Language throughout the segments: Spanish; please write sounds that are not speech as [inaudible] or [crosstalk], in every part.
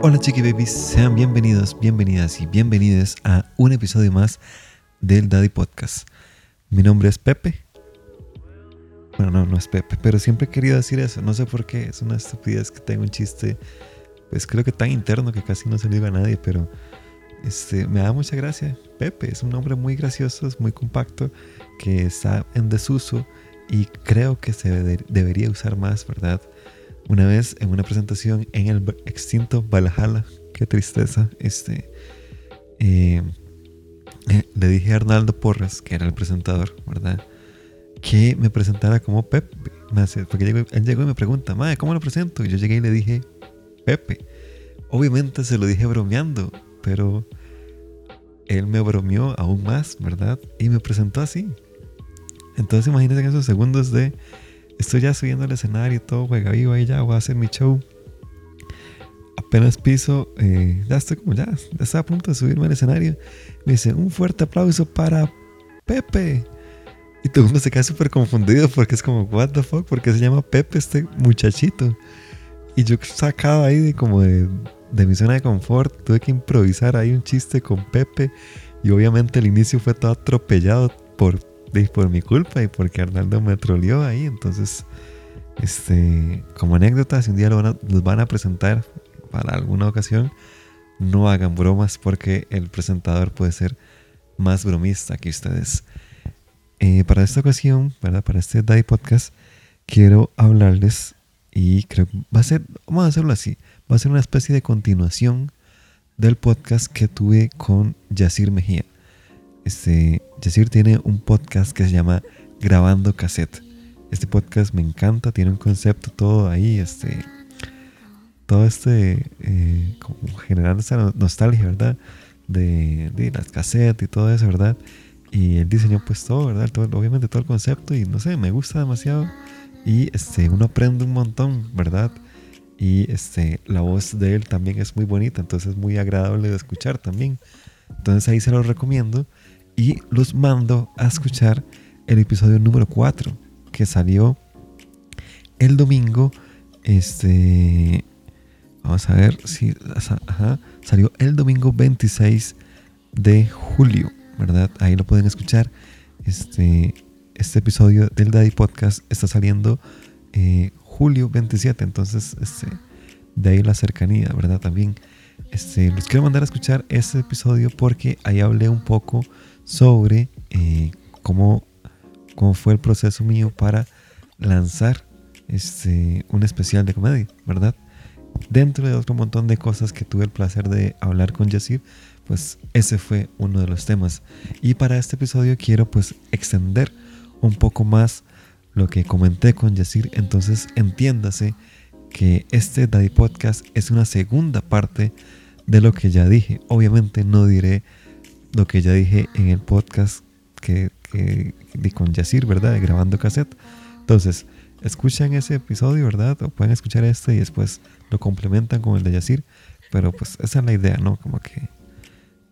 Hola chiqui babies, sean bienvenidos, bienvenidas y bienvenidas a un episodio más del Daddy Podcast. Mi nombre es Pepe. Bueno, no, no es Pepe, pero siempre he querido decir eso, no sé por qué, es una estupidez que tengo un chiste, pues creo que tan interno que casi no se lo digo a nadie, pero este, me da mucha gracia. Pepe es un nombre muy gracioso, es muy compacto, que está en desuso y creo que se debería usar más, ¿verdad? Una vez en una presentación en el extinto Valhalla, qué tristeza, este, eh, eh, le dije a Arnaldo Porras, que era el presentador, ¿verdad? Que me presentara como Pepe. Porque él llegó y me pregunta, Madre, ¿cómo lo presento? Y yo llegué y le dije, Pepe. Obviamente se lo dije bromeando, pero él me bromeó aún más, ¿verdad? Y me presentó así. Entonces imagínense en esos segundos de estoy ya subiendo al escenario y todo, juega vivo ahí ya, voy a hacer mi show. Apenas piso, eh, ya estoy como ya, ya está a punto de subirme al escenario. Me dice, un fuerte aplauso para Pepe. Y todo el mundo se queda súper confundido porque es como, what the fuck, porque se llama Pepe este muchachito. Y yo sacado ahí de como de, de mi zona de confort, tuve que improvisar ahí un chiste con Pepe. Y obviamente el inicio fue todo atropellado por por mi culpa y porque Arnaldo me troleó ahí. Entonces, este, como anécdota, si un día lo van a, los van a presentar para alguna ocasión, no hagan bromas porque el presentador puede ser más bromista que ustedes. Eh, para esta ocasión, ¿verdad? para este Daddy Podcast, quiero hablarles y creo que va a ser, vamos a hacerlo así, va a ser una especie de continuación del podcast que tuve con Yacir Mejía. Este, Yacir tiene un podcast que se llama Grabando Cassette. Este podcast me encanta, tiene un concepto todo ahí, este, todo este, eh, como generando esa nostalgia, ¿verdad? De, las cassettes y todo eso, ¿verdad? Y él diseñó pues todo, ¿verdad? obviamente todo el concepto y no sé, me gusta demasiado y este, uno aprende un montón, ¿verdad? Y este, la voz de él también es muy bonita, entonces es muy agradable de escuchar también. Entonces ahí se lo recomiendo y los mando a escuchar el episodio número 4 que salió el domingo. Este. Vamos a ver si. Ajá, salió el domingo 26 de julio, ¿verdad? Ahí lo pueden escuchar. Este, este episodio del Daddy Podcast está saliendo eh, julio 27, entonces este, de ahí la cercanía, ¿verdad? También este, los quiero mandar a escuchar este episodio porque ahí hablé un poco sobre eh, cómo, cómo fue el proceso mío para lanzar este, un especial de comedia, ¿verdad? Dentro de otro montón de cosas que tuve el placer de hablar con Yacir, pues ese fue uno de los temas. Y para este episodio quiero pues extender un poco más lo que comenté con Yacir, entonces entiéndase que este Daddy Podcast es una segunda parte de lo que ya dije. Obviamente no diré lo que ya dije en el podcast que, que, con Yacir, ¿verdad? grabando cassette. Entonces, escuchan ese episodio, ¿verdad? O pueden escuchar este y después lo complementan con el de Yacir. Pero pues esa es la idea, ¿no? Como que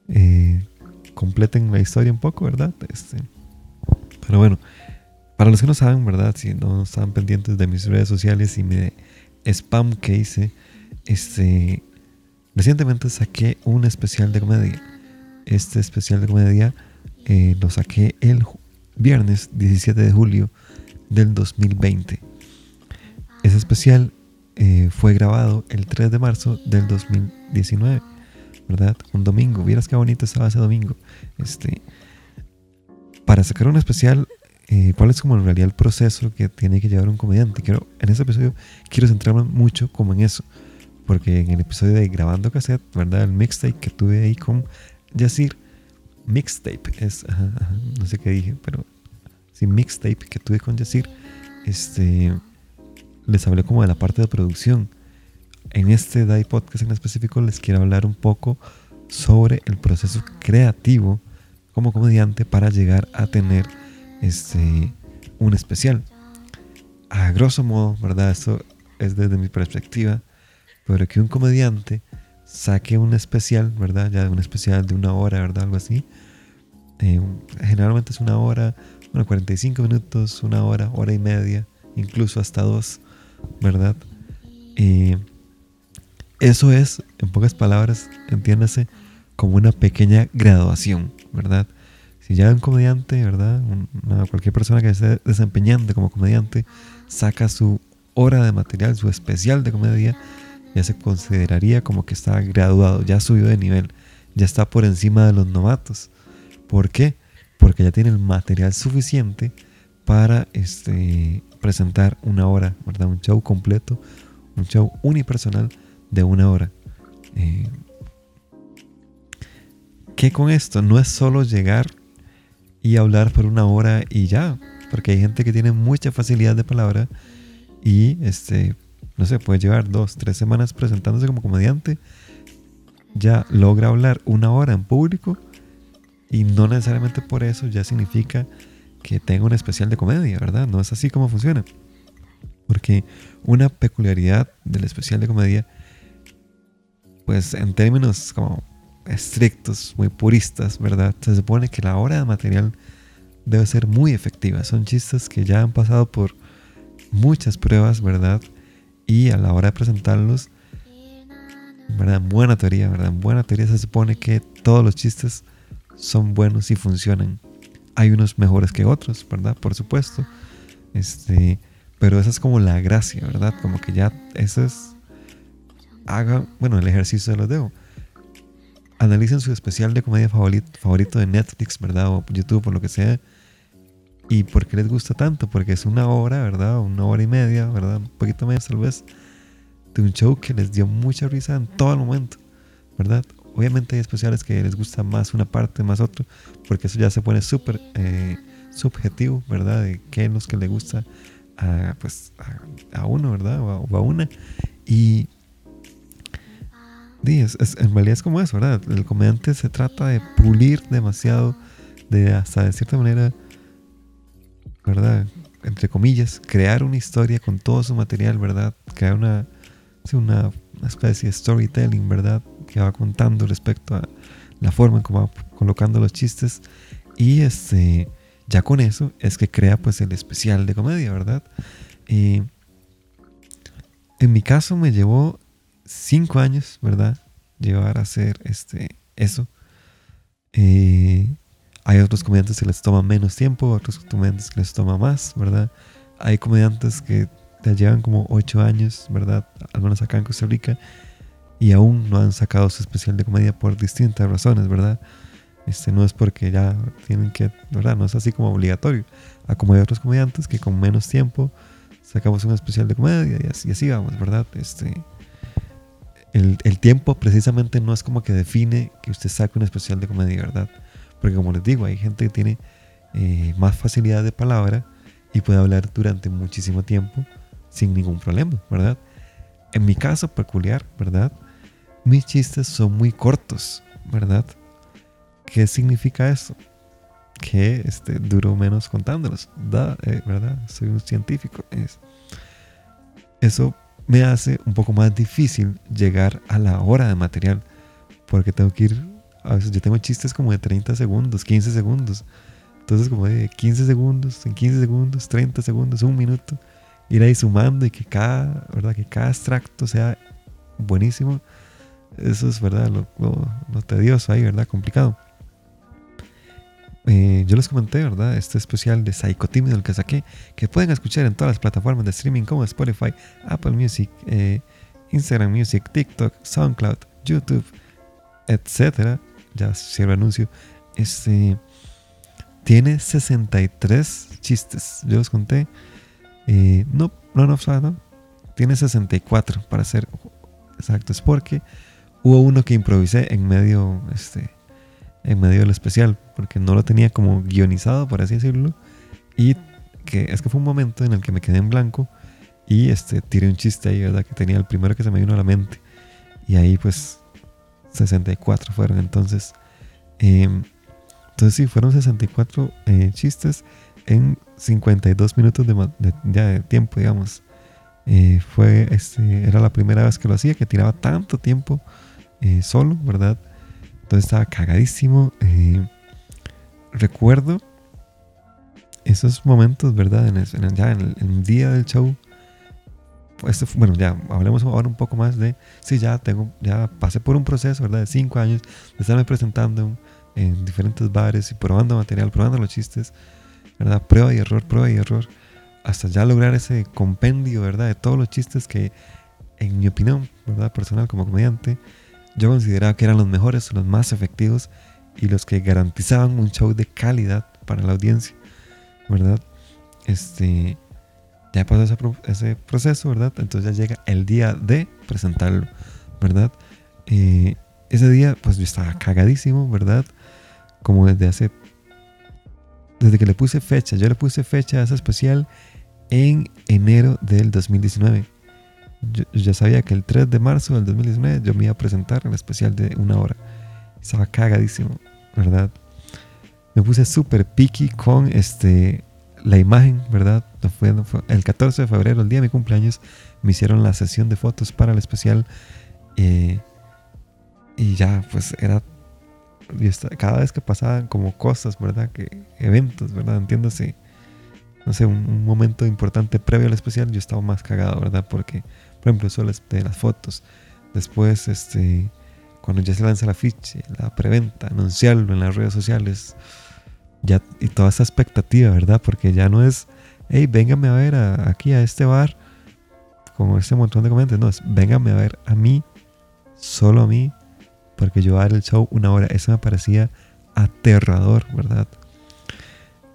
eh, completen la historia un poco, ¿verdad? Este, pero bueno, para los que no saben, ¿verdad? Si no están pendientes de mis redes sociales y mi spam que hice, este, recientemente saqué un especial de comedia este especial de comedia eh, lo saqué el viernes 17 de julio del 2020. Ese especial eh, fue grabado el 3 de marzo del 2019, ¿verdad? Un domingo. Vieras qué bonito estaba ese domingo. Este, para sacar un especial, eh, ¿cuál es como en realidad el proceso que tiene que llevar un comediante? Quiero, en este episodio quiero centrarme mucho como en eso. Porque en el episodio de Grabando Cassette, ¿verdad? El mixtape que tuve ahí con Yacir, mixtape, es, no sé qué dije, pero sí, mixtape que tuve con Yacir, este, les hablé como de la parte de producción. En este DAI podcast en específico les quiero hablar un poco sobre el proceso creativo como comediante para llegar a tener este, un especial. A grosso modo, ¿verdad? Esto es desde mi perspectiva, pero que un comediante saque un especial, ¿verdad? Ya un especial de una hora, ¿verdad? Algo así. Eh, generalmente es una hora, bueno, 45 minutos, una hora, hora y media, incluso hasta dos, ¿verdad? Eh, eso es, en pocas palabras, entiéndase, como una pequeña graduación, ¿verdad? Si ya un comediante, ¿verdad? cualquier persona que esté desempeñando como comediante saca su hora de material, su especial de comedia, ya se consideraría como que está graduado, ya subió de nivel, ya está por encima de los novatos. ¿Por qué? Porque ya tiene el material suficiente para este, presentar una hora, ¿verdad? Un show completo, un show unipersonal de una hora. Eh, ¿Qué con esto? No es solo llegar y hablar por una hora y ya, porque hay gente que tiene mucha facilidad de palabra y este, no sé, puede llevar dos, tres semanas presentándose como comediante, ya logra hablar una hora en público y no necesariamente por eso ya significa que tenga un especial de comedia, ¿verdad? No es así como funciona. Porque una peculiaridad del especial de comedia, pues en términos como estrictos, muy puristas, ¿verdad? Se supone que la hora de material debe ser muy efectiva. Son chistes que ya han pasado por muchas pruebas, ¿verdad? Y a la hora de presentarlos, ¿verdad? En buena teoría, ¿verdad? En buena teoría se supone que todos los chistes son buenos y funcionan. Hay unos mejores que otros, ¿verdad? Por supuesto. Este, pero esa es como la gracia, ¿verdad? Como que ya eso es haga, bueno, el ejercicio de los dejo analicen su especial de comedia favorito, favorito de Netflix, ¿verdad? O YouTube o lo que sea. ¿Y por qué les gusta tanto? Porque es una hora, ¿verdad? Una hora y media, ¿verdad? Un poquito más tal vez. De un show que les dio mucha risa en todo el momento, ¿verdad? Obviamente hay especiales que les gusta más una parte, más otro, porque eso ya se pone súper eh, subjetivo, ¿verdad? De qué es lo que le gusta a, pues, a, uno, ¿verdad? o a una. Y en realidad es como eso, ¿verdad? El comediante se trata de pulir demasiado, de hasta de cierta manera, ¿verdad? Entre comillas, crear una historia con todo su material, ¿verdad? Crear una, una, especie de storytelling, ¿verdad? Que va contando respecto a la forma en cómo va colocando los chistes. Y este, ya con eso es que crea pues el especial de comedia, ¿verdad? En mi caso me llevó cinco años, ¿verdad? Llevar a hacer este, eso. Eh, hay otros comediantes que les toma menos tiempo, otros comediantes que les toma más, ¿verdad? Hay comediantes que te llevan como ocho años, ¿verdad? Algunos acá en Costa Rica y aún no han sacado su especial de comedia por distintas razones, ¿verdad? Este no es porque ya tienen que, ¿verdad? No es así como obligatorio. A como hay otros comediantes que con menos tiempo sacamos un especial de comedia y así, y así vamos, ¿verdad? Este, el, tiempo precisamente no es como que define que usted saque un especial de comedia, ¿verdad? Porque como les digo, hay gente que tiene eh, más facilidad de palabra y puede hablar durante muchísimo tiempo sin ningún problema, ¿verdad? En mi caso peculiar, ¿verdad? Mis chistes son muy cortos, ¿verdad? ¿Qué significa eso? Que este, duro menos contándolos, eh, ¿verdad? Soy un científico. Es, eso me hace un poco más difícil llegar a la hora de material. Porque tengo que ir, a veces yo tengo chistes como de 30 segundos, 15 segundos. Entonces como de 15 segundos, en 15 segundos, 30 segundos, un minuto. Ir ahí sumando y que cada, ¿verdad? Que cada extracto sea buenísimo. Eso es, ¿verdad? Lo, tedioso ahí, ¿verdad? Complicado. Eh, yo les comenté, ¿verdad? Este especial de Psychotímido, el que saqué, que pueden escuchar en todas las plataformas de streaming como Spotify, Apple Music, eh, Instagram Music, TikTok, SoundCloud, YouTube, etcétera. Ya cierro anuncio. Este tiene 63 chistes. Yo los conté. Eh, no, no, no, no. Tiene 64 para ser exactos, porque hubo uno que improvisé en medio, este, en medio del especial, porque no lo tenía como guionizado, por así decirlo. Y que es que fue un momento en el que me quedé en blanco y este, tiré un chiste ahí, ¿verdad? Que tenía el primero que se me vino a la mente. Y ahí pues 64 fueron entonces. Em, entonces sí, fueron 64 eh, chistes en 52 minutos de, de tiempo, digamos. Eh, fue, este, era la primera vez que lo hacía, que tiraba tanto tiempo eh, solo, ¿verdad? Entonces estaba cagadísimo. Eh, recuerdo esos momentos, ¿verdad? En el, ya en el, día del show, este, bueno, ya hablemos ahora un poco más de, sí, ya tengo, ya pasé por un proceso, ¿verdad? De cinco años de estarme presentando en diferentes bares y probando material, probando los chistes, ¿verdad? Prueba y error, prueba y error, hasta ya lograr ese compendio, ¿verdad? De todos los chistes que, en mi opinión, ¿verdad? Personal como comediante, yo consideraba que eran los mejores, los más efectivos y los que garantizaban un show de calidad para la audiencia, ¿verdad? Este, ya pasó ese, proceso, ¿verdad? Entonces ya llega el día de presentarlo, ¿verdad? Eh, ese día, pues yo estaba cagadísimo, ¿verdad? Como desde hace. Desde que le puse fecha, yo le puse fecha a ese especial en enero del 2019. Yo, ya sabía que el 3 de marzo del 2019 yo me iba a presentar en el especial de una hora. Estaba cagadísimo, ¿verdad? Me puse súper picky con este la imagen, ¿verdad? Fue, el 14 de febrero, el día de mi cumpleaños, me hicieron la sesión de fotos para el especial. Eh, y ya, pues era. Cada vez que pasaban como cosas, ¿verdad? Que eventos, ¿verdad? Entiéndase. No sé, un, momento importante previo al especial, yo estaba más cagado, ¿verdad? Porque, por ejemplo, eso de las fotos. Después, este. Cuando ya se lanza la ficha, la preventa, anunciarlo en las redes sociales y toda esa expectativa, ¿verdad? Porque ya no es, hey, véngame a ver aquí a este bar, como este montón de comentarios, no, es véngame a ver a mí, solo a mí, porque yo voy a dar el show una hora. Eso me parecía aterrador, ¿verdad?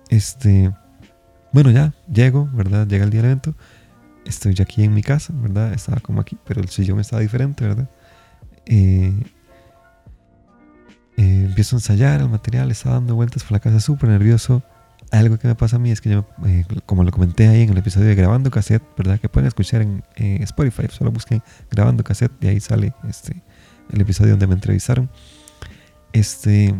Este, bueno, ya llego, ¿verdad? Llega el día del evento. Estoy ya aquí en mi casa, ¿verdad? Estaba como aquí, pero el sillón estaba diferente, ¿verdad? Eh, eh, empiezo a ensayar el material, estaba dando vueltas por la casa súper nervioso. Algo que me pasa a mí es que eh, como lo comenté ahí en el episodio de Grabando Cassette, ¿verdad? Que pueden escuchar en Spotify, solo busquen Grabando Cassette y ahí sale este, el episodio donde me entrevistaron. Este,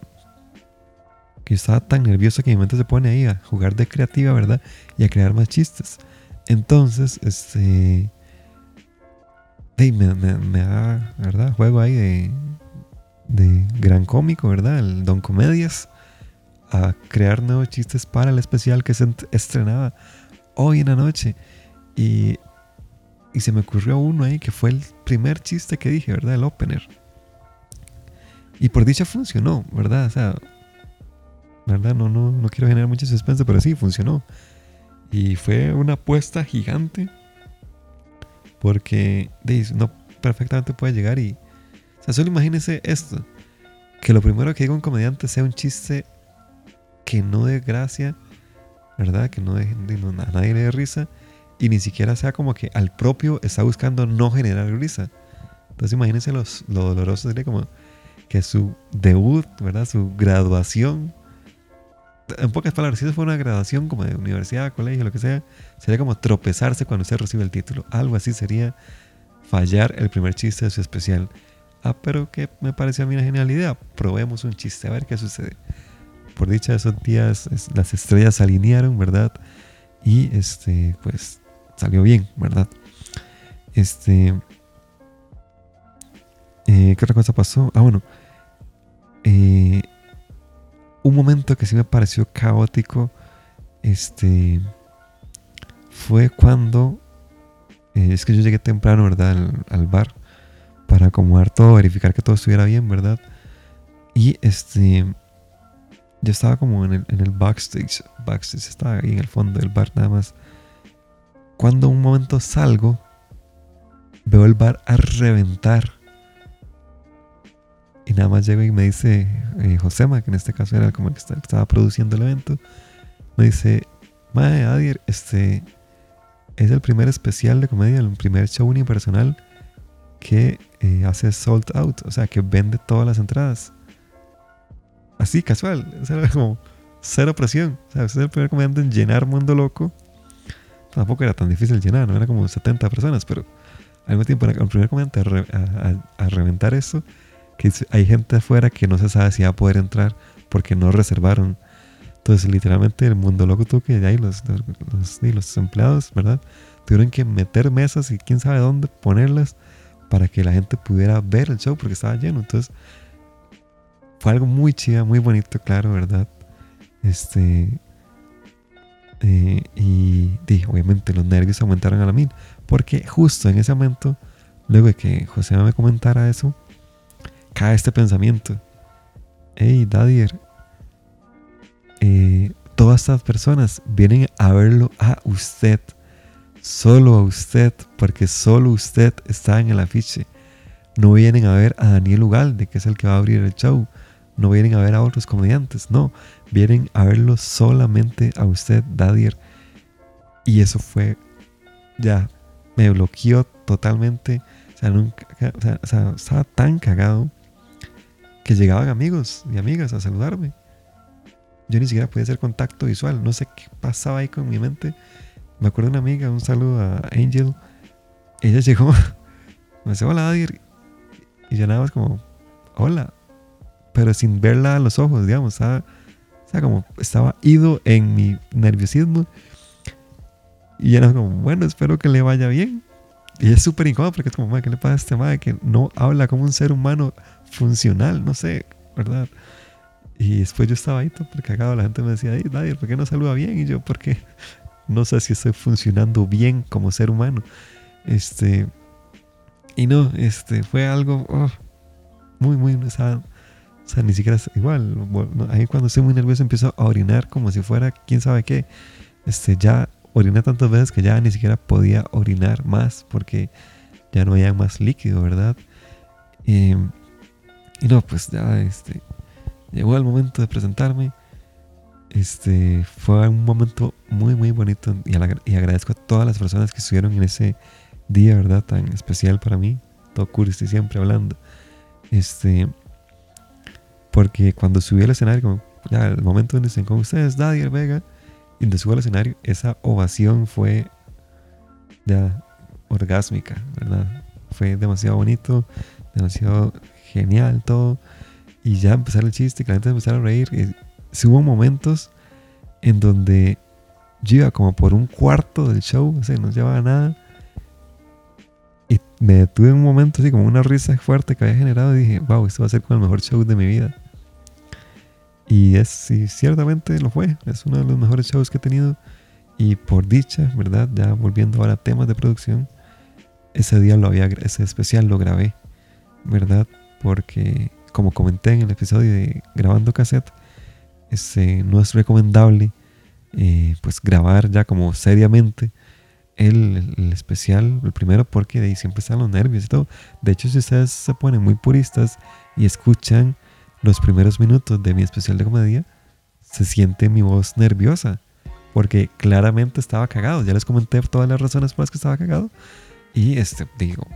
que yo estaba tan nervioso que mi mente se pone ahí a jugar de creativa, ¿verdad? Y a crear más chistes. Entonces, este, me, me, me da, ¿verdad? Juego ahí de gran cómico, ¿verdad? El Don Comedias, a crear nuevos chistes para el especial que se estrenaba hoy en la noche. Y, y se me ocurrió uno ahí que fue el primer chiste que dije, ¿verdad? El opener. Y por dicha funcionó, ¿verdad? O sea, ¿verdad? No, no, no quiero generar mucho suspense, pero sí, funcionó. Y fue una apuesta gigante. Porque no perfectamente puede llegar y o sea, solo imagínese esto. Que lo primero que diga un comediante sea un chiste que no dé gracia, ¿verdad? Que no, de, a nadie le dé risa. Y ni siquiera sea como que al propio está buscando no generar risa. Entonces imagínense los, lo doloroso sería como que su debut, ¿verdad? Su graduación. En pocas palabras, si eso fue una graduación como de universidad, colegio, lo que sea, sería como tropezarse cuando usted recibe el título. Algo así sería fallar el primer chiste de su especial. Ah, pero que me pareció a mí una genial idea. Probemos un chiste, a ver qué sucede. Por dicha esos días, las estrellas se alinearon, ¿verdad? Y este, pues salió bien, ¿verdad? Este. Eh, ¿Qué otra cosa pasó? Ah, bueno. Eh, un momento que sí me pareció caótico. Este. Fue cuando. Eh, es que yo llegué temprano, ¿verdad? al bar para acomodar todo, verificar que todo estuviera bien, ¿verdad? Y este, yo estaba como en el, en el backstage, backstage estaba ahí en el fondo del bar nada más. Cuando un momento salgo, veo el bar a reventar. Y nada más llego y me dice eh, Josema, que en este caso era como el que estaba produciendo el evento, me dice, Mae, Adier, este es el primer especial de comedia, el primer show unipersonal que eh, hace sold out, o sea, que vende todas las entradas. Así, casual, o sea, [laughs] como cero presión. O sea, es el primer comediante en llenar Mundo Loco. Tampoco era tan difícil llenar, no era como 70 personas, pero al mismo tiempo, el primer comediante a, reventar eso, que hay gente afuera que no se sabe si va a poder entrar porque no reservaron. Entonces, literalmente, el Mundo Loco tuvo que, ahí los, los, los empleados, ¿verdad? Tuvieron que meter mesas y quién sabe dónde ponerlas para que la gente pudiera ver el show porque estaba lleno. Entonces, fue algo muy chido, muy bonito, claro, ¿verdad? Este. Eh, y, obviamente los nervios aumentaron a la mil. Porque justo en ese momento, luego de que José me comentara eso, cae este pensamiento. Hey, Dadier, eh, todas estas personas vienen a verlo a usted. Solo a usted, porque solo usted está en el afiche. No vienen a ver a Daniel Ugalde, que es el que va a abrir el show. No vienen a ver a otros comediantes. No, vienen a verlo solamente a usted, Dadier. Y eso fue ya, me bloqueó totalmente. O sea, estaba tan cagado que llegaban amigos y amigas a saludarme. Yo ni siquiera podía hacer contacto visual. No sé qué pasaba ahí con mi mente. Me acuerdo una amiga, un saludo a Angel. Ella llegó, [laughs] me dice, hola, Dadier. Y yo nada más como, hola. Pero sin verla a los ojos, digamos. o sea, como estaba ido en mi nerviosismo. Y era como, bueno, espero que le vaya bien. Y es súper incómodo porque es como, ¿qué le pasa a este madre que no habla como un ser humano funcional? No sé, ¿verdad? Y después yo estaba ahí todo. La gente me decía, nadie, ¿por qué no saluda bien? Y yo, porque no sé si estoy funcionando bien como ser humano. Este. Y no, este, fue algo oh, muy, muy. O sea, o sea, ni siquiera igual. ahí cuando estoy muy nervioso empiezo a orinar como si fuera quién sabe qué. Este, ya oriné tantas veces que ya ni siquiera podía orinar más porque ya no había más líquido, ¿verdad? y no, pues ya, este, llegó el momento de presentarme. Este fue un momento muy, muy bonito y, agradezco a todas las personas que estuvieron en ese día, ¿verdad? Tan especial para mí. Todo curioso y siempre hablando. Este, porque cuando subí al escenario, como, ya el momento donde estén con ustedes, Dadier Vega, y donde subo al escenario, esa ovación fue ya orgásmica, ¿verdad? Fue demasiado bonito, demasiado genial todo y ya empezar el chiste, que la gente empezara a reír. Y hubo momentos en donde yo iba como por un cuarto del show, o sea, no llevaba nada. Y me detuve en un momento así como una risa fuerte que había generado y dije, wow, esto va a ser como el mejor show de mi vida. Y es, sí, ciertamente lo fue. Es uno de los mejores shows que he tenido. Y por dicha, ¿verdad? Ya volviendo ahora a temas de producción, ese día lo había, ese especial lo grabé, ¿verdad? Porque como comenté en el episodio de grabando cassette, este, no es recomendable eh, pues grabar ya como seriamente el, especial, el primero, porque de ahí siempre están los nervios y todo. De hecho, si ustedes se ponen muy puristas y escuchan los primeros minutos de mi especial de comedia, se siente mi voz nerviosa, porque claramente estaba cagado. Ya les comenté todas las razones por las que estaba cagado. Y este, digo,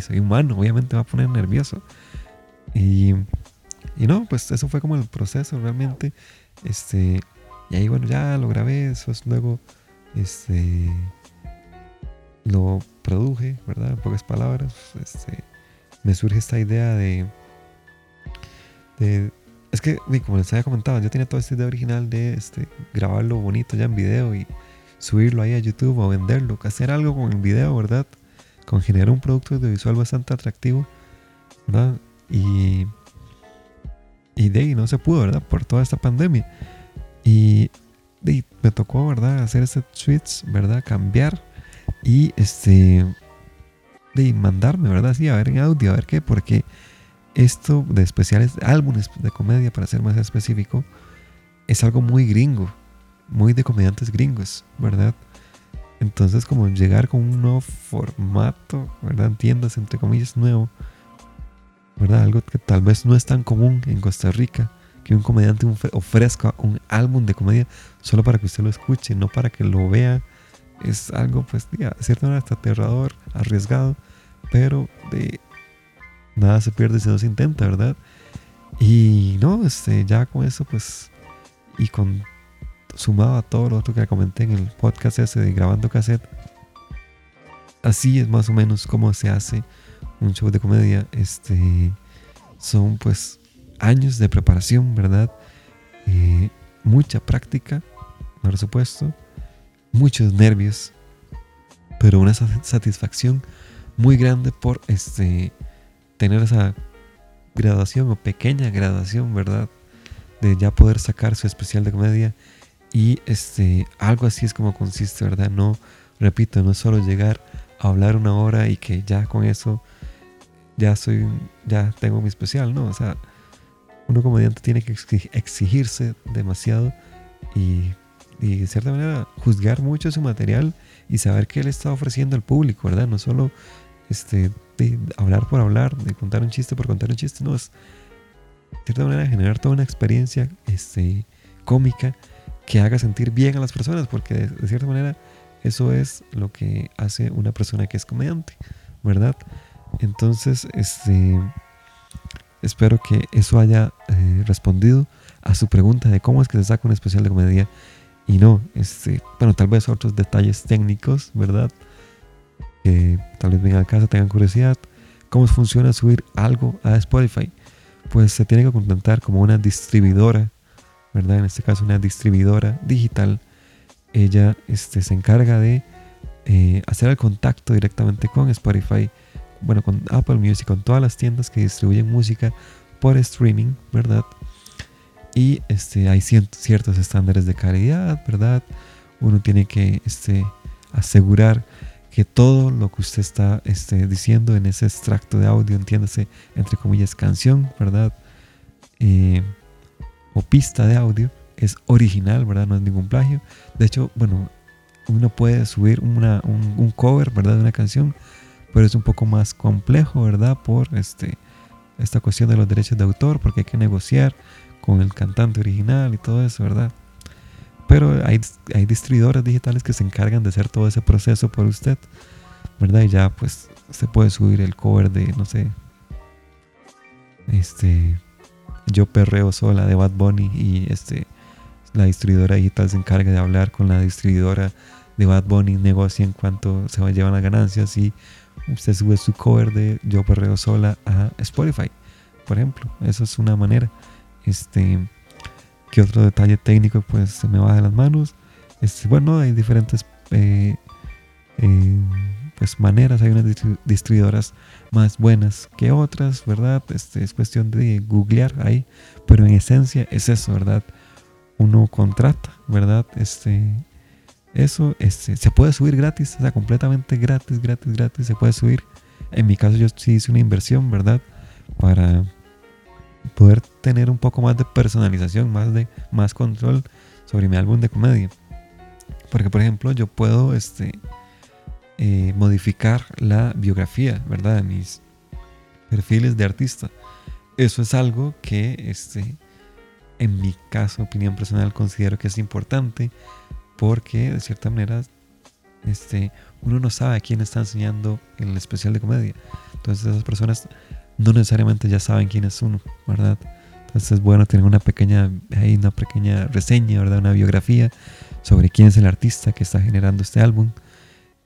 soy humano, obviamente va a poner nervioso. Y, y no, pues eso fue como el proceso realmente. Este, y ahí bueno, ya lo grabé, eso es luego este, lo produje, ¿verdad? En pocas palabras. Este, me surge esta idea de, es que, como les había comentado, yo tenía toda esta idea original de este, grabarlo bonito ya en video y subirlo ahí a YouTube o venderlo, hacer algo con el video, ¿verdad? Con generar un producto audiovisual bastante atractivo, ¿verdad? Y, y de ahí no se pudo, ¿verdad? Por toda esta pandemia. Y de me tocó, ¿verdad? Hacer ese switch, ¿verdad? Cambiar y este de mandarme, ¿verdad? Sí, a ver en audio, a ver qué, porque esto de especiales, álbumes de comedia, para ser más específico, es algo muy gringo, muy de comediantes gringos, ¿verdad? Entonces, como llegar con un nuevo formato, ¿verdad? Entiendas, entre comillas, nuevo, ¿verdad? Algo que tal vez no es tan común en Costa Rica, que un comediante ofrezca un álbum de comedia solo para que usted lo escuche, no para que lo vea. Es algo, pues, de cierta manera, hasta aterrador, arriesgado, pero de nada se pierde si no se intenta, ¿verdad? Y no, este, ya con eso, pues, y con sumado a todo lo otro que comenté en el podcast ese de grabando cassette, así es más o menos como se hace un show de comedia, este, son pues años de preparación, ¿verdad? Eh, mucha práctica, por supuesto, muchos nervios, pero una satisfacción muy grande por este, tener esa graduación o pequeña graduación, ¿verdad? De ya poder sacar su especial de comedia Y este, algo así es como consiste, ¿verdad? No, repito, no es solo llegar hablar una hora y que ya con eso ya soy, ya tengo mi especial, ¿no? O sea, uno comediante tiene que exigirse demasiado y, de cierta manera juzgar mucho su material y saber qué le está ofreciendo al público, ¿verdad? No solo este, de hablar por hablar, de contar un chiste por contar un chiste, no, es de cierta manera generar toda una experiencia este, cómica que haga sentir bien a las personas, porque de, cierta manera eso es lo que hace una persona que es comediante, ¿verdad? Entonces, este, espero que eso haya eh, respondido a su pregunta de cómo es que se saca un especial de comedia y no, este, bueno, tal vez otros detalles técnicos, ¿verdad? Que tal vez vengan a casa, tengan curiosidad. ¿Cómo funciona subir algo a Spotify? Pues se tiene que contentar como una distribuidora ¿verdad? En este caso una distribuidora digital, ella este, se encarga de eh, hacer el contacto directamente con Spotify, bueno, con Apple Music, con todas las tiendas que distribuyen música por streaming, ¿verdad? Y este, hay ciertos estándares de calidad, ¿verdad? Uno tiene que este, asegurar que todo lo que usted está diciendo en ese extracto de audio, entiéndase, entre comillas, canción, ¿verdad? Eh, pista de audio es original, ¿verdad? No es ningún plagio. De hecho, bueno, uno puede subir un, cover, ¿verdad? De una canción, pero es un poco más complejo, ¿verdad? Por este, esta cuestión de los derechos de autor, porque hay que negociar con el cantante original y todo eso, ¿verdad? Pero hay, hay digitales que se encargan de hacer todo ese proceso por usted, ¿verdad? Y ya pues se puede subir el cover de, no sé, este, yo perreo sola de Bad Bunny y este, la distribuidora digital se encarga de hablar con la distribuidora de Bad Bunny, negocia en cuanto se llevan las ganancias y usted sube su cover de Yo perreo sola a Spotify, por ejemplo. Eso es una manera. Este, ¿Qué otro detalle técnico pues se me va de las manos? Este, bueno, hay diferentes eh, eh, pues maneras, hay unas distribuidoras más buenas que otras, ¿verdad? Este, es cuestión de googlear ahí, pero en esencia es eso, ¿verdad? Uno contrata, ¿verdad? Este, eso este, se puede subir gratis, o sea, completamente gratis, gratis, gratis, se puede subir. En mi caso yo sí hice una inversión, ¿verdad? Para poder tener un poco más de personalización, más de más control sobre mi álbum de comedia. Porque por ejemplo, yo puedo este eh, modificar la biografía, ¿verdad? De mis perfiles de artista. Eso es algo que, este, en mi caso, opinión personal, considero que es importante porque, de cierta manera, este, uno no sabe a quién está enseñando el especial de comedia. Entonces, esas personas no necesariamente ya saben quién es uno, ¿verdad? Entonces es bueno tener una pequeña, hay una pequeña reseña, ¿verdad? Una biografía sobre quién es el artista que está generando este álbum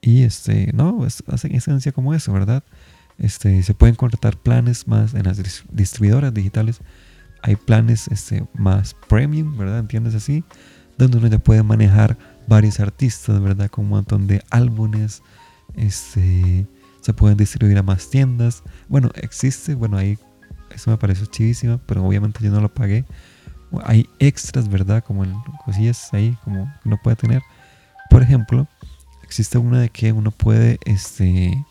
y este, no, es, hacen esencia como eso, ¿verdad? Este, se pueden contratar planes más en las distribuidoras digitales. Hay planes este, más premium, ¿verdad? ¿Entiendes así? Donde uno ya puede manejar varios artistas, ¿verdad? Con un montón de álbumes. Este, se pueden distribuir a más tiendas. Bueno, existe, bueno, ahí, eso me pareció chivísima, pero obviamente yo no lo pagué. Hay extras, ¿verdad? Como en cosillas ahí, como no puede tener. Por ejemplo, existe una de que uno puede, este,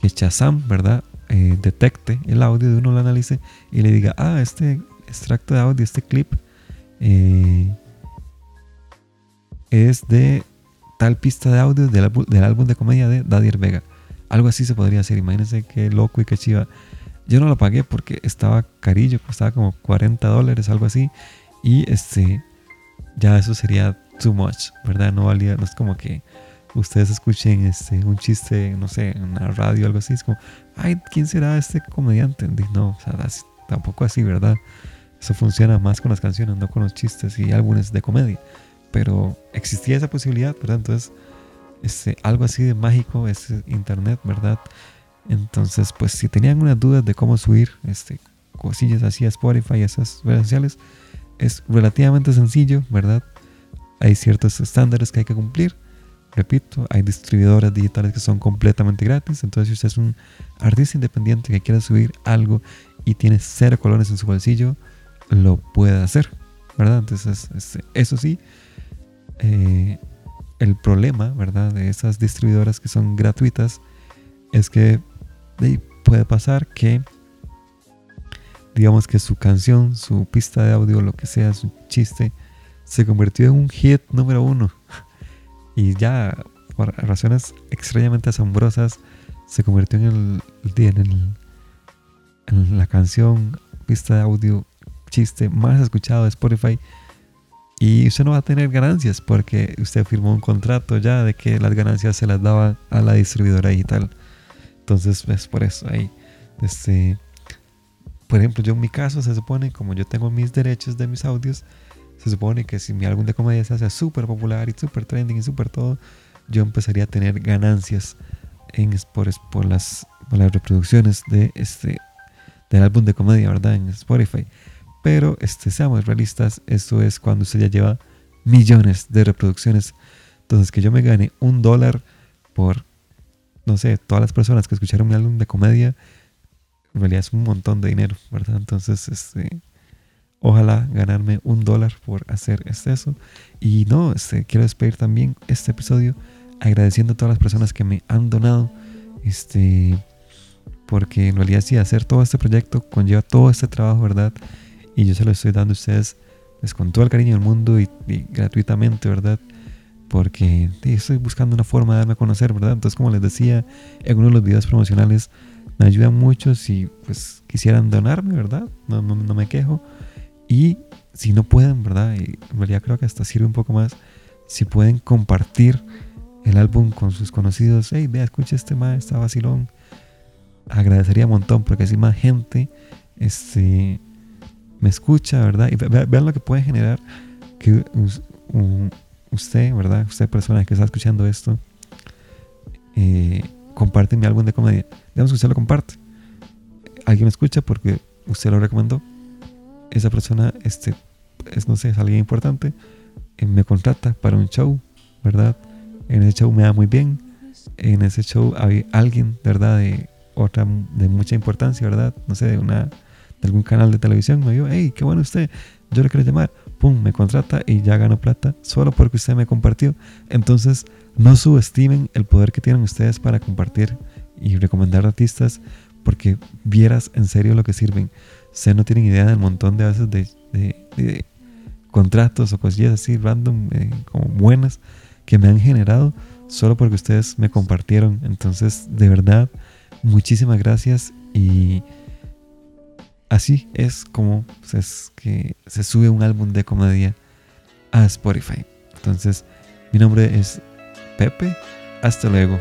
que Shazam, ¿verdad? Eh, detecte el audio de uno, lo analice y le diga, ah, este extracto de audio, este clip eh, es de tal pista de audio del, del, álbum de comedia de Dadier Vega. Algo así se podría hacer. Imagínense qué loco y qué chiva. Yo no lo pagué porque estaba carillo, costaba como 40 dólares, algo así. Y este, ya eso sería too much, ¿verdad? No valía, no es como que ustedes escuchen este, un chiste, no sé, en la radio algo así, es como, ay, ¿quién será este comediante? No, o sea, tampoco así, ¿verdad? Eso funciona más con las canciones, no con los chistes y álbumes de comedia. Pero existía esa posibilidad, ¿verdad? Entonces, este, algo así de mágico es internet, ¿verdad? Entonces, pues si tenían unas dudas de cómo subir este, cosillas así a Spotify y esas redes sociales, es relativamente sencillo, ¿verdad? Hay ciertos estándares que hay que cumplir Repito, hay distribuidoras digitales que son completamente gratis. Entonces, si usted es un artista independiente que quiere subir algo y tiene cero colones en su bolsillo, lo puede hacer, ¿verdad? Entonces, eso sí, eh, el problema, ¿verdad? De esas distribuidoras que son gratuitas es que puede pasar que, digamos que su canción, su pista de audio, lo que sea, su chiste, se convirtió en un hit número uno. Y ya, por razones extrañamente asombrosas, se convirtió en, el, en, en la canción, pista de audio, chiste más escuchado de Spotify y usted no va a tener ganancias porque usted firmó un contrato ya de que las ganancias se las daba a la distribuidora digital. Entonces, es por eso ahí. Este, por ejemplo, yo en mi caso se supone, como yo tengo mis derechos de mis audios, se supone que si mi álbum de comedia se hace súper popular y súper trending y súper todo, yo empezaría a tener ganancias en, por, por, las, por las reproducciones de este, del álbum de comedia, ¿verdad? En Spotify. Pero este, seamos realistas, esto es cuando usted ya lleva millones de reproducciones. Entonces, que yo me gane un dólar por, no sé, todas las personas que escucharon mi álbum de comedia, en realidad es un montón de dinero, ¿verdad? Entonces, este, ojalá ganarme un dólar por hacer eso. Y no, este, quiero despedir también este episodio agradeciendo a todas las personas que me han donado. Este, porque en realidad sí, hacer todo este proyecto conlleva todo este trabajo, ¿verdad? y yo se lo estoy dando a ustedes pues, con todo el cariño del mundo y, gratuitamente, ¿verdad? Porque estoy buscando una forma de darme a conocer, ¿verdad? Entonces, como les decía en uno de los videos promocionales, me ayudan mucho si pues quisieran donarme, ¿verdad? No, no, no me quejo. Y si no pueden, ¿verdad? Y en realidad creo que hasta sirve un poco más si pueden compartir el álbum con sus conocidos. Hey, vea, escucha este más, está vacilón. Agradecería un montón porque así más gente este, me escucha, ¿verdad? Y vean lo que puede generar que usted, ¿verdad? Usted persona que está escuchando esto, eh, comparte mi álbum de comedia. Digamos que usted lo comparte. Alguien me escucha porque usted lo recomendó. Esa persona, este, es, no sé, es alguien importante. Eh, me contrata para un show, ¿verdad? En ese show me da muy bien. En ese show hay alguien, ¿verdad? De otra, de mucha importancia, ¿verdad? No sé, de una de algún canal de televisión, me dijo, hey, qué bueno usted, yo le quiero llamar, pum, me contrata y ya gano plata solo porque usted me compartió. Entonces, no subestimen el poder que tienen ustedes para compartir y recomendar artistas porque vieras en serio lo que sirven. Ustedes no tienen idea del montón de veces de, contratos o cosillas así random, eh, como buenas, que me han generado solo porque ustedes me compartieron. Entonces, de verdad, muchísimas gracias y Así es como pues, que se sube un álbum de comedia a Spotify. Entonces, mi nombre es Pepe. Hasta luego.